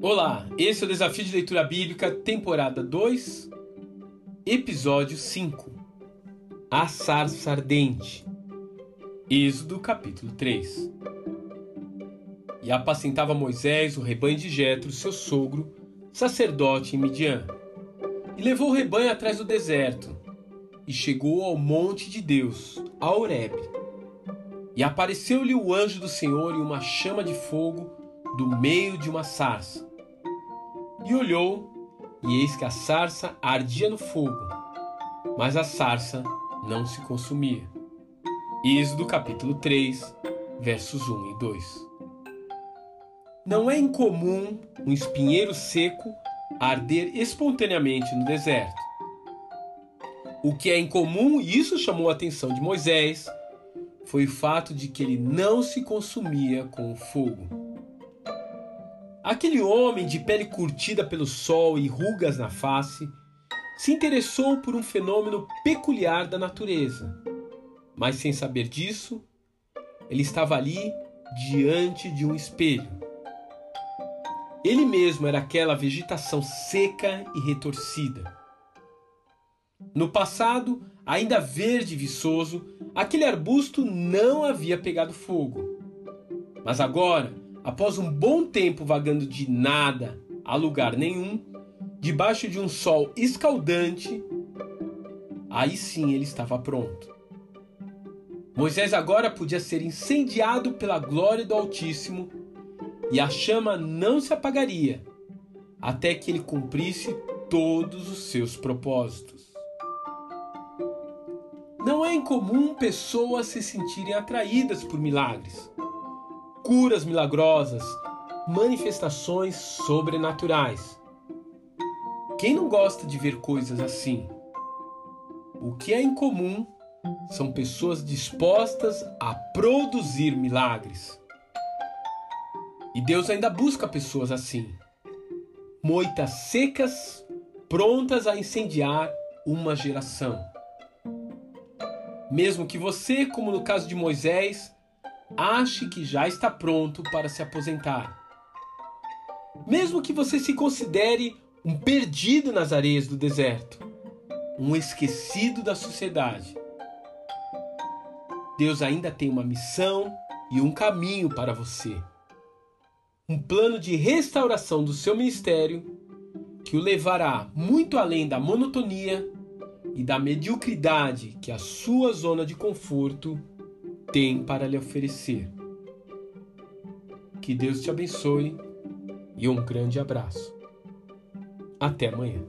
Olá, esse é o Desafio de Leitura Bíblica, temporada 2, episódio 5. A sarça ardente. Êxodo capítulo 3. E apacentava Moisés o rebanho de Jetro, seu sogro, sacerdote em Midian. E levou o rebanho atrás do deserto, e chegou ao monte de Deus, a Horebe. E apareceu-lhe o anjo do Senhor em uma chama de fogo do meio de uma sarça. E olhou, e eis que a sarça ardia no fogo, mas a sarça não se consumia. Êxodo capítulo 3, versos 1 e 2. Não é incomum um espinheiro seco arder espontaneamente no deserto. O que é incomum, e isso chamou a atenção de Moisés, foi o fato de que ele não se consumia com o fogo. Aquele homem de pele curtida pelo sol e rugas na face se interessou por um fenômeno peculiar da natureza. Mas sem saber disso, ele estava ali diante de um espelho. Ele mesmo era aquela vegetação seca e retorcida. No passado, ainda verde e viçoso, aquele arbusto não havia pegado fogo. Mas agora, após um bom tempo vagando de nada a lugar nenhum, debaixo de um sol escaldante, aí sim ele estava pronto. Moisés agora podia ser incendiado pela glória do Altíssimo e a chama não se apagaria até que ele cumprisse todos os seus propósitos. Não é incomum pessoas se sentirem atraídas por milagres curas milagrosas, manifestações sobrenaturais. Quem não gosta de ver coisas assim? O que é incomum são pessoas dispostas a produzir milagres. E Deus ainda busca pessoas assim, moitas secas, prontas a incendiar uma geração. Mesmo que você, como no caso de Moisés, ache que já está pronto para se aposentar. Mesmo que você se considere um perdido nas areias do deserto, um esquecido da sociedade, Deus ainda tem uma missão e um caminho para você. Um plano de restauração do seu ministério que o levará muito além da monotonia e da mediocridade que a sua zona de conforto tem para lhe oferecer. Que Deus te abençoe e um grande abraço. Até amanhã.